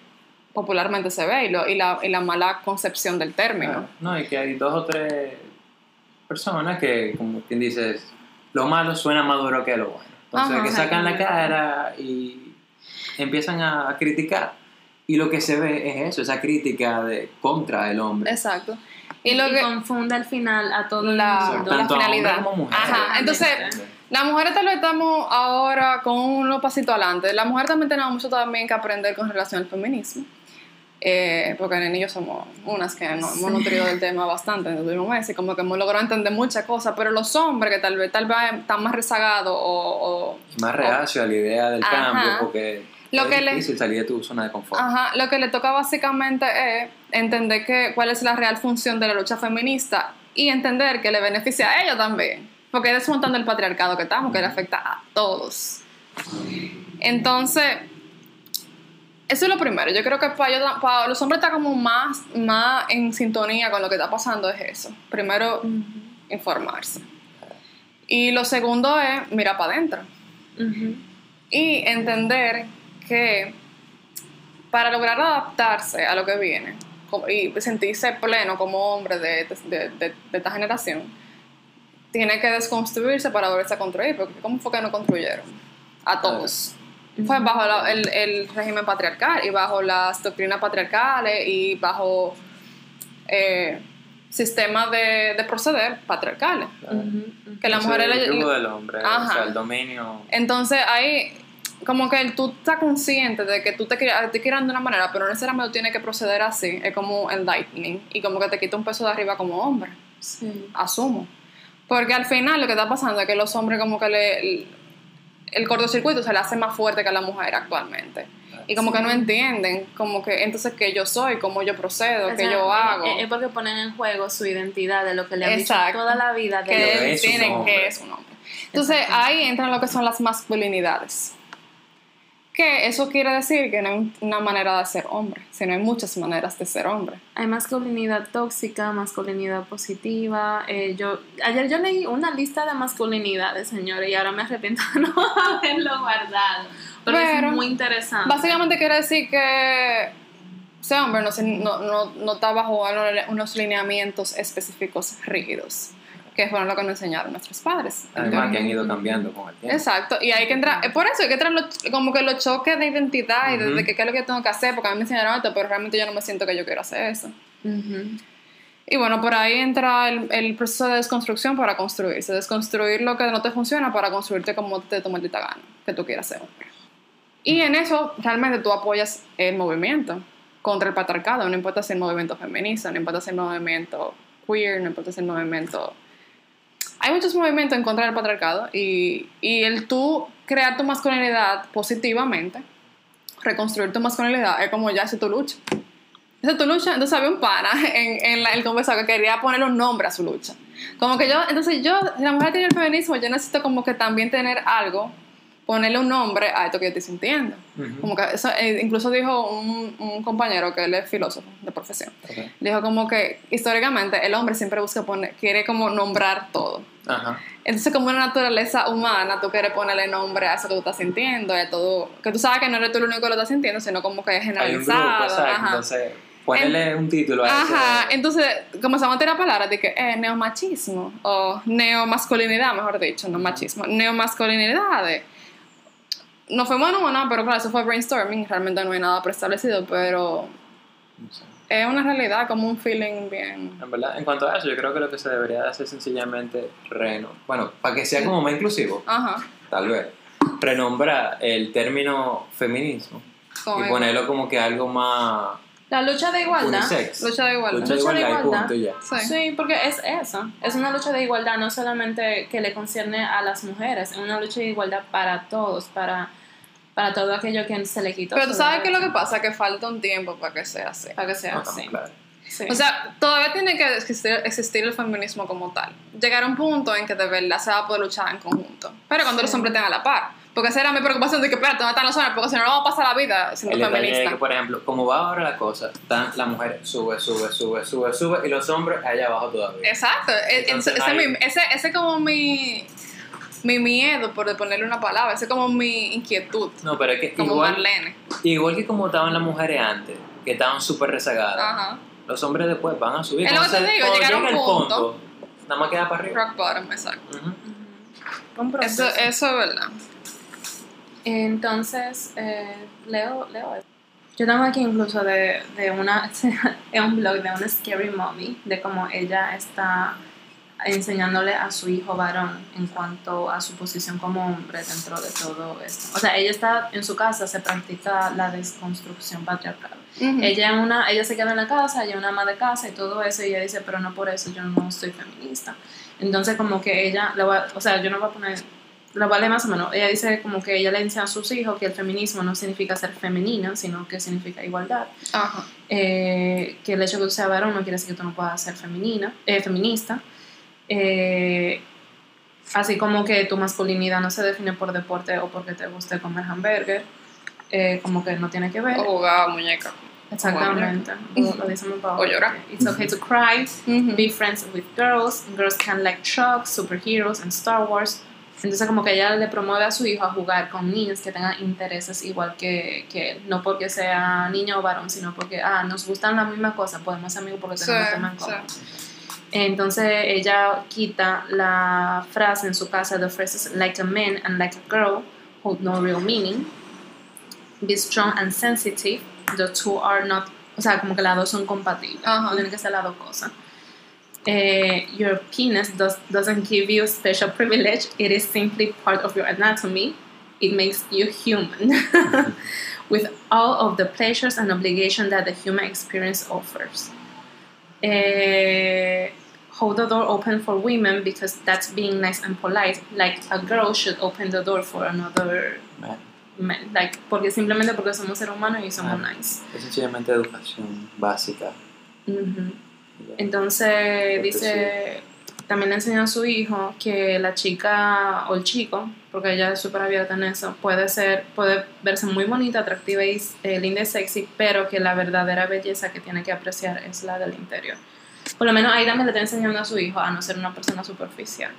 Speaker 1: popularmente se ve y, lo, y, la, y la mala concepción del término.
Speaker 3: Claro, No, y que hay dos o tres personas que, como quien dice, lo malo suena más duro que lo bueno. Entonces,
Speaker 1: Ajá,
Speaker 3: que sacan la cara y empiezan a, a criticar. Y lo que se ve es eso, esa crítica de contra el hombre.
Speaker 1: Exacto. Y lo
Speaker 2: y
Speaker 1: que...
Speaker 2: confunde al final a todo
Speaker 1: La-
Speaker 2: mundo.
Speaker 1: finalidad.
Speaker 3: como.
Speaker 1: Ajá, entonces. Las mujeres tal vez estamos ahora con unos pasitos adelante. Las mujeres también tenemos mucho también que aprender con relación al feminismo. Eh, porque en ellos somos unas que no, hemos nutrido del tema bastante en los últimos meses, como que hemos logrado entender muchas cosas, pero los hombres que tal vez, tal vez están más rezagados o,
Speaker 3: más reacio a la idea del
Speaker 1: Ajá.
Speaker 3: cambio porque
Speaker 1: Lo
Speaker 3: es
Speaker 1: que le-
Speaker 3: difícil salir de tu zona de confort.
Speaker 1: Ajá, lo que le toca básicamente es entender que, cuál es la real función de la lucha feminista y entender que le beneficia a ella también. Porque es desmontando el patriarcado que estamos, que le afecta a todos. Entonces, eso es lo primero. Yo creo que para, para los hombres está como más, más en sintonía con lo que está pasando es eso. Primero, informarse. Y lo segundo es mirar para adentro y entender que para lograr adaptarse a lo que viene y sentirse pleno como hombre de, de- de- de esta generación, tiene que desconstruirse para volverse a construir, porque ¿cómo fue que nos construyeron? A todos. Fue bajo la- el, el régimen patriarcal y bajo las doctrinas patriarcales y bajo eh, sistemas de, de proceder patriarcales.
Speaker 2: Ujú.
Speaker 1: Que la
Speaker 3: Ese
Speaker 1: mujer
Speaker 3: es
Speaker 1: es
Speaker 3: el
Speaker 1: el-
Speaker 3: yugo del hombre, o sea, el dominio.
Speaker 1: Entonces ahí, como que tú estás consciente de que tú te quieres te quieres de una manera, pero no necesariamente tienes que proceder así. Es como enlightening y como que te quita un peso de arriba como hombre.
Speaker 2: Sí.
Speaker 1: Asumo. Porque al final lo que está pasando es que los hombres como que le, el, cortocircuito se le hace más fuerte que a la mujer actualmente. Y como que no entienden, como que entonces qué yo soy, cómo yo procedo,
Speaker 2: O
Speaker 1: qué
Speaker 2: sea,
Speaker 1: yo hago.
Speaker 2: Es, porque ponen en juego su identidad de lo que le han dicho toda la vida. De
Speaker 1: que
Speaker 3: que
Speaker 1: tienen que es un hombre. Entonces ahí entran lo que son las masculinidades. Que eso quiere decir que no hay una manera de ser hombre, sino hay muchas maneras de ser hombre.
Speaker 2: Hay masculinidad tóxica, masculinidad positiva. eh, yo Ayer yo leí una lista de masculinidades, señores, y ahora me arrepiento de no haberlo guardado. Pero,
Speaker 1: Pero,
Speaker 2: es muy interesante.
Speaker 1: Básicamente quiere decir que ser hombre no, no, no, no está bajo unos lineamientos específicos rígidos, que fueron lo que nos enseñaron nuestros padres.
Speaker 3: Además que han ido cambiando con el tiempo.
Speaker 1: Exacto, y hay que entrar, por eso hay que entrar los- como que los choques de identidad y de,
Speaker 3: Ujú.
Speaker 1: de que qué es lo que tengo que hacer, porque a mí me enseñaron esto, pero realmente yo no me siento que yo quiero hacer eso.
Speaker 2: Ujú.
Speaker 1: Y bueno, por ahí entra el, el proceso de desconstrucción para construirse, desconstruir lo que no te funciona para construirte como te toma la gana, que tú quieras ser hombre. Y en eso realmente tú apoyas el movimiento contra el patriarcado, no importa si el movimiento feminista, no importa si el movimiento queer, no importa si el movimiento... Hay muchos movimientos en contra del patriarcado y, y el tú crear tu masculinidad positivamente, reconstruir tu masculinidad, es como ya es tu lucha. Esa es tu lucha. Entonces había un pana en, en el conversado que quería ponerle un nombre a su lucha. Como que yo, entonces yo, si la mujer tiene el feminismo, yo necesito como que también tener algo, ponerle un nombre a esto que yo estoy sintiendo.
Speaker 3: Ujú.
Speaker 1: Como que eso, eh, incluso dijo un, un compañero que él es filósofo de profesión.
Speaker 3: Ok.
Speaker 1: Dijo como que históricamente el hombre siempre busca poner, quiere como nombrar todo.
Speaker 3: Ajá.
Speaker 1: Entonces, como una naturaleza humana, tú quieres ponerle nombre a eso que tú estás sintiendo, a todo, que tú sabes que no eres tú el único que lo estás sintiendo, sino como que es generalizado.
Speaker 3: Entonces, ponerle un título a
Speaker 1: Ajá,
Speaker 3: ese.
Speaker 1: entonces comenzamos a tirar palabras de que eh, neomachismo o neomasculinidad, mejor dicho, no machismo, neomasculinidades. No fuimos en una, pero claro, eso fue brainstorming, realmente no hay nada preestablecido, pero
Speaker 3: No sé.
Speaker 1: es una realidad, como un feeling bien...
Speaker 3: En verdad, en cuanto a eso, yo creo que lo que se debería de hacer sencillamente reno. Bueno, para que sea como más inclusivo,
Speaker 1: Ajá,
Speaker 3: tal vez. Renombrar el término feminismo y ponerlo como que algo más
Speaker 2: La lucha de igualdad.
Speaker 3: unisex.
Speaker 1: lucha de igualdad.
Speaker 3: Lucha de
Speaker 2: Lucha de
Speaker 3: igualdad punto.
Speaker 1: Sí.
Speaker 2: Sí, porque es eso. Es una lucha de igualdad, no solamente que le concierne a las mujeres, es una lucha de igualdad para todos, para, para todo aquello que se le quitó.
Speaker 1: Pero tú sabes que lo que pasa que falta un tiempo para que sea así.
Speaker 2: Para que sea así.
Speaker 3: claro.
Speaker 2: Sí.
Speaker 1: O sea, todavía tiene que existir, existir el feminismo como tal. Llegar a un punto en que de verdad se va a poder luchar en conjunto. Pero cuando los hombres estén a la par. Porque esa era mi preocupación de que, espérate, ¿dónde están los hombres? Porque si no, no vamos a pasar la vida
Speaker 3: El
Speaker 1: siendo
Speaker 3: es
Speaker 1: feminista.
Speaker 3: que, por ejemplo, como va ahora la cosa, están las mujeres sube, sube, sube, sube, sube y los hombres allá abajo todavía.
Speaker 1: Exacto. E-
Speaker 3: Entonces,
Speaker 1: ese,
Speaker 3: hay-
Speaker 1: es mi- ese, ese es como mi, mi miedo, por ponerle una palabra. Ese es como mi inquietud.
Speaker 3: No, pero es que
Speaker 1: Como
Speaker 3: igual,
Speaker 1: Marlene.
Speaker 3: igual que como estaban las mujeres antes, que estaban súper rezagadas,
Speaker 1: Ajá.
Speaker 3: los hombres después van a subir.
Speaker 1: Es lo que te digo, llegar a un
Speaker 3: el
Speaker 1: punto.
Speaker 3: nada más queda para arriba.
Speaker 1: Rock bottom, exacto. Eso, eso es verdad.
Speaker 2: Entonces, eh, leo, leo. Yo tengo aquí incluso de, de una, en un blog de una scary mommy, de cómo ella está enseñándole a su hijo varón en cuanto a su posición como hombre dentro de todo esto. O sea, ella está en su casa, se practica la desconstrucción patriarcal.
Speaker 1: Ujú.
Speaker 2: Ella, es una, ella se queda en la casa, ella es una ama de casa y todo eso, y ella dice, pero no por eso, yo no soy feminista. Entonces, como que ella, le voy a- o sea, yo no voy a poner, lo vale más o menos, ella dice como que ella le enseña a sus hijos que el feminismo no significa ser femenina, sino que significa igualdad.
Speaker 1: Ajá.
Speaker 2: Eh, que el hecho de que tú seas varón no quiere decir que tú no puedas ser femenina, eh, feminista. Eh, así como que tu masculinidad no se define por deporte o porque te guste comer hamburger, eh, como que no tiene que ver.
Speaker 1: O jugar muñeca.
Speaker 2: Exactamente. Lo, lo dice mi papá.
Speaker 1: O llorar.
Speaker 2: It's okay to cry.
Speaker 1: Ujú.
Speaker 2: Be friends with girls. Girls can like trucks, superheroes, and Star Wars. Entonces como que ella le promueve a su hijo a jugar con niños que tengan intereses igual que, que él. No porque sea niño o varón, sino porque, ah, nos gustan la misma cosa, podemos ser amigos porque
Speaker 1: Sí,
Speaker 2: tenemos temas en común.
Speaker 1: sí.
Speaker 2: Entonces ella quita la frase en su casa, the phrases like a man and like a girl hold no real meaning. Be strong and sensitive, the two are not, o sea, como que las dos son compatibles, tienen que ser las dos cosas. Eh, your penis does, doesn't give you special privilege, it is simply part of your anatomy. It makes you human, with all of the pleasures and obligations that the human experience offers. Eh, hold the door open for women because that's being nice and polite. Like a girl should open the door for another
Speaker 3: Bueno,
Speaker 2: man. Like, porque simplemente porque somos seres humanos y somos
Speaker 3: Ah.
Speaker 2: nice.
Speaker 3: es sencillamente educación básica.
Speaker 2: Ujú. Entonces dice, también le enseñó a su hijo que la chica o el chico, porque ella es súper abierta en eso, puede ser, puede verse muy bonita, atractiva y eh, linda y sexy, pero que la verdadera belleza que tiene que apreciar es la del interior. Por lo menos ahí también le está enseñando a su hijo a no ser una persona superficial.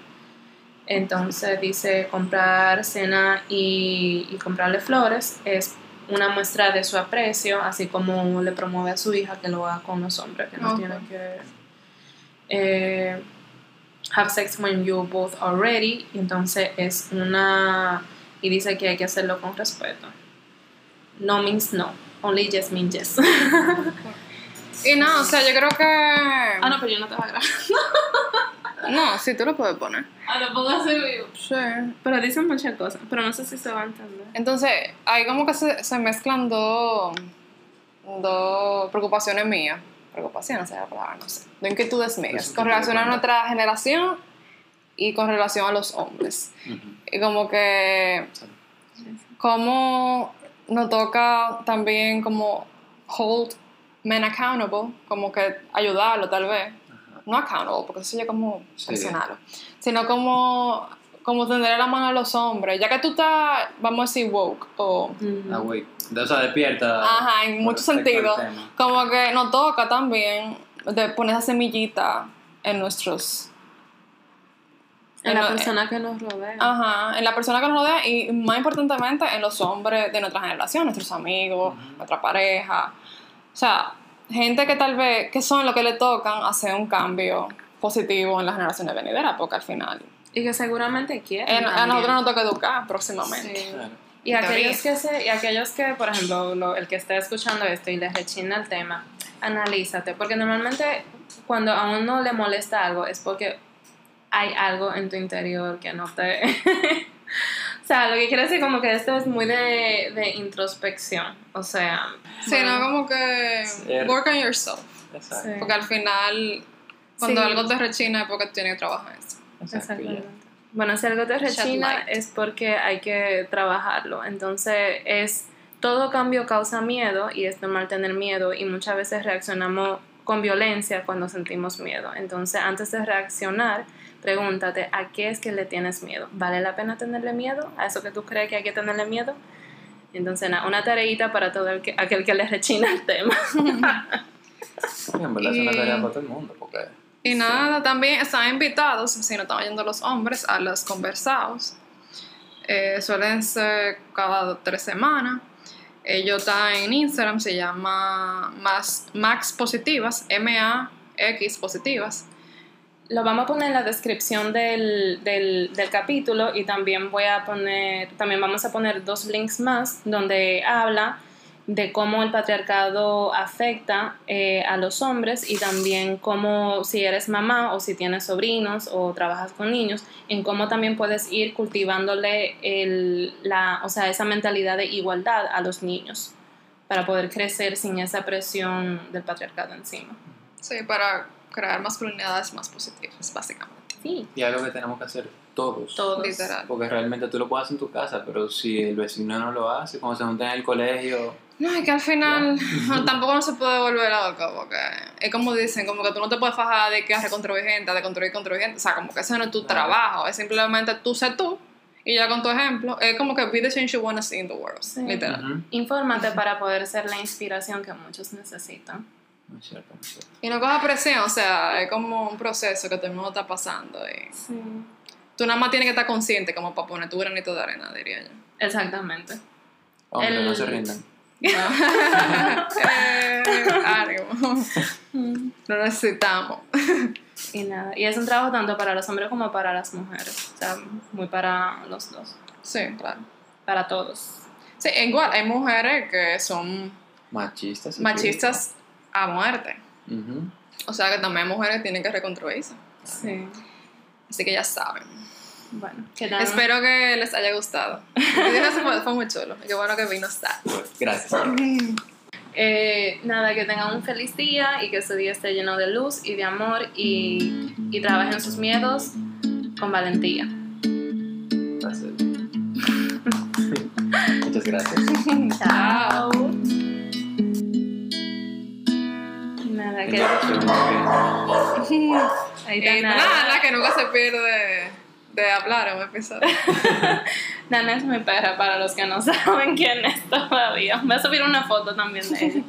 Speaker 2: Entonces dice comprar cena y, y comprarle flores es una muestra de su aprecio, así como le promueve a su hija que lo haga con los hombres, que no
Speaker 1: Ok.
Speaker 2: tienen que eh, have sex when you both are ready. Y entonces es una y dice que hay que hacerlo con respeto. No means no, only yes means yes.
Speaker 1: Y no, o sea, yo creo que.
Speaker 2: ah, no, pero yo no te voy a grabar.
Speaker 1: No, sí, tú lo puedes poner.
Speaker 2: Ah, lo pongo así vivo.
Speaker 1: Sí.
Speaker 2: Pero dicen muchas cosas, pero no sé si se va a entender.
Speaker 1: Entonces, ahí como que se, se mezclan dos, dos preocupaciones mías. Preocupaciones, sea la palabra, no sé. Dos inquietudes mías.
Speaker 3: Pues,
Speaker 1: Con
Speaker 3: ¿qué
Speaker 1: relación a nuestra generación y con relación a los hombres. Y como que. Como nos toca también como hold men accountable, como que ayudarlo tal vez. No accountable, porque eso ya como
Speaker 3: Sí.
Speaker 1: presionarlo. Sino como, como tender la mano a los hombres. Ya que tú estás, vamos a decir, woke o...
Speaker 3: Ah, güey. O sea, despierta.
Speaker 1: Ajá, en muchos sentidos. Como que nos toca también de poner esa semillita en nuestros...
Speaker 2: En la
Speaker 1: no-
Speaker 2: persona que nos rodea.
Speaker 1: Ajá, en la persona que nos rodea y más importantemente en los hombres de nuestra generación, nuestros amigos, nuestra pareja. O sea, gente que tal vez, que son los que le tocan hacer un cambio positivo en las generaciones venideras, porque al final
Speaker 2: Y que seguramente quieren.
Speaker 1: en- a nosotros nos toca educar próximamente.
Speaker 2: Sí.
Speaker 3: Claro.
Speaker 2: Y aquellos, que se, y aquellos que, por ejemplo, lo- el que esté escuchando esto y le rechina el tema, analízate, porque normalmente cuando a uno le molesta algo es porque hay algo en tu interior que no te... o sea, lo que quiero decir como que esto es muy de, de introspección, o sea...
Speaker 1: Sí, no como que work on yourself.
Speaker 3: Exacto.
Speaker 2: Sí.
Speaker 1: Porque al final, cuando
Speaker 2: Sí.
Speaker 1: algo te rechina es porque tienes que trabajar eso.
Speaker 3: Exacto,
Speaker 2: Exactamente. Bueno, si algo te rechina es porque hay que trabajarlo. Entonces, es todo cambio causa miedo y es normal tener miedo y muchas veces reaccionamos con violencia cuando sentimos miedo. Entonces, antes de reaccionar, pregúntate, ¿a qué es que le tienes miedo? ¿Vale la pena tenerle miedo? ¿A eso que tú crees que hay que tenerle miedo? Entonces, nada, una tareita para todo el que, aquel que le rechina el tema.
Speaker 3: Sí, en verdad es una
Speaker 1: Y-
Speaker 3: tarea para todo el mundo, porque
Speaker 1: Y nada, también están invitados, si no están yendo los hombres, a los conversados. Eh, suelen ser cada tres semanas. Ellos están en Instagram, se llama Max, Max Positivas, M-A-X Positivas.
Speaker 2: Lo vamos a poner en la descripción del, del, capítulo y también voy a poner, también vamos a poner dos links más donde habla de cómo el patriarcado afecta eh, a los hombres y también cómo si eres mamá o si tienes sobrinos o trabajas con niños, en cómo también puedes ir cultivándole el, la, o sea, esa mentalidad de igualdad a los niños para poder crecer sin esa presión del patriarcado encima.
Speaker 1: Sí, para crear masculinidades más positivas, básicamente.
Speaker 2: Sí,
Speaker 3: Y algo que tenemos que hacer todos.
Speaker 2: todos.
Speaker 1: Literal.
Speaker 3: Porque realmente tú lo puedes hacer en tu casa, pero si el vecino no lo hace, cuando se juntan en el colegio,
Speaker 1: No, es que al final tampoco no se puede volver loco, porque es como dicen, como que tú no te puedes fajar de que a reconstruir gente, de construir construir gente, o sea, como que ese no es tu
Speaker 3: Claro.
Speaker 1: trabajo, es simplemente tú ser tú, y ya con tu ejemplo, es como que be the change you wanna see in the world,
Speaker 2: Sí.
Speaker 1: literal.
Speaker 3: ujú,
Speaker 2: Infórmate para poder ser la inspiración que muchos necesitan.
Speaker 3: No es cierto, no es cierto.
Speaker 1: Y no coja presión, o sea, es como un proceso que todo el mundo está pasando, y
Speaker 2: Sí.
Speaker 1: tú nada más tienes que estar consciente como para poner tu granito de arena, diría yo.
Speaker 2: Exactamente.
Speaker 3: Hombres,
Speaker 2: El-
Speaker 3: no se rindan.
Speaker 1: eh, ánimo, lo necesitamos.
Speaker 2: Y nada, y es un trabajo tanto para los hombres como para las mujeres, o sea, muy para los dos,
Speaker 1: Sí, claro.
Speaker 2: para todos.
Speaker 1: Sí, igual, hay mujeres que son
Speaker 3: Machistas.
Speaker 1: machistas a muerte. O sea que también mujeres tienen que reconstruirse.
Speaker 2: Sí.
Speaker 1: Así que ya saben.
Speaker 2: Bueno, ¿qué tal?
Speaker 1: Espero que les haya gustado. Fue, fue muy chulo. Qué bueno que vino.
Speaker 3: Bueno, gracias.
Speaker 2: Eh, nada, que tengan un feliz día y que su día esté lleno de luz y de amor y, y trabajen sus miedos con valentía.
Speaker 3: Gracias. Muchas gracias.
Speaker 2: Chao. Nada, que ahí está
Speaker 1: Y
Speaker 2: Nana.
Speaker 1: nada, que nunca se pierde de hablar un episodio.
Speaker 2: Nana es mi perra para los que no saben quién es todavía. Voy a subir una foto también de ella.